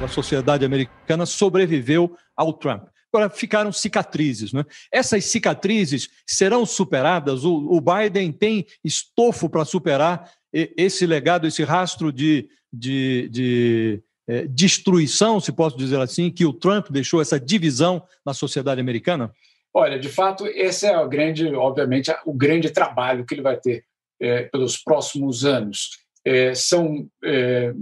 da sociedade americana sobreviveu ao Trump. Agora, ficaram cicatrizes. Né? Essas cicatrizes serão superadas? O, o Biden tem estofo para superar esse legado, esse rastro de, de, de é, destruição, se posso dizer assim, que o Trump deixou, essa divisão na sociedade americana? Olha, de fato, esse é o grande, obviamente, o grande trabalho que ele vai ter é, pelos próximos anos. É, são, é,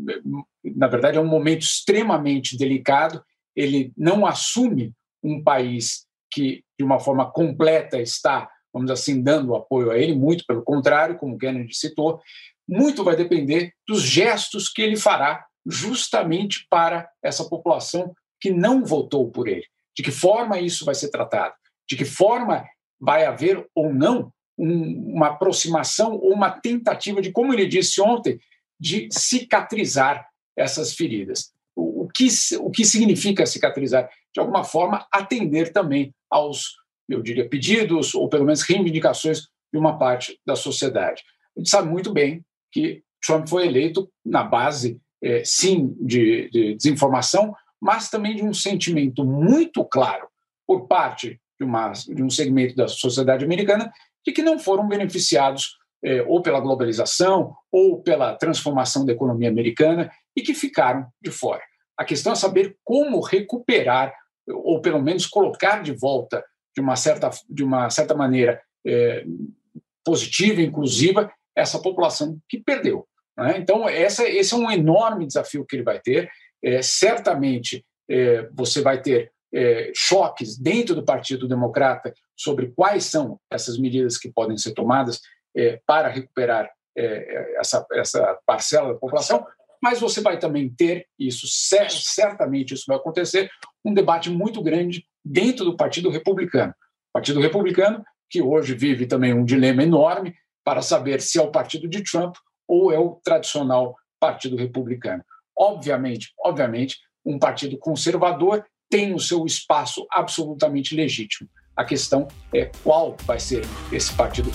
na verdade, é um momento extremamente delicado. Ele não assume um país que, de uma forma completa, está, vamos assim, dando apoio a ele, muito pelo contrário, como Kennedy citou. Muito vai depender dos gestos que ele fará justamente para essa população que não votou por ele. De que forma isso vai ser tratado? De que forma vai haver ou não um, uma aproximação ou uma tentativa de, como ele disse ontem, de cicatrizar essas feridas. O, o, que, o que significa cicatrizar? De alguma forma, atender também aos, eu diria, pedidos ou pelo menos reivindicações de uma parte da sociedade. A gente sabe muito bem que Trump foi eleito na base é, sim, de, de, desinformação, mas também de um sentimento muito claro por parte de, uma, de um segmento da sociedade americana de que não foram beneficiados é, ou pela globalização ou pela transformação da economia americana e que ficaram de fora. A questão é saber como recuperar ou pelo menos colocar de volta de uma certa, de uma certa maneira é, positiva, inclusiva, essa população que perdeu. Né? Então, essa, esse é um enorme desafio que ele vai ter. É, certamente, é, você vai ter é, choques dentro do Partido Democrata sobre quais são essas medidas que podem ser tomadas é, para recuperar é, essa, essa parcela da população, mas você vai também ter, isso certamente isso vai acontecer, um debate muito grande dentro do Partido Republicano. Partido Republicano, que hoje vive também um dilema enorme para saber se é o partido de Trump ou é o tradicional Partido Republicano. Obviamente, obviamente, um partido conservador tem o seu espaço absolutamente legítimo. A questão é qual vai ser esse partido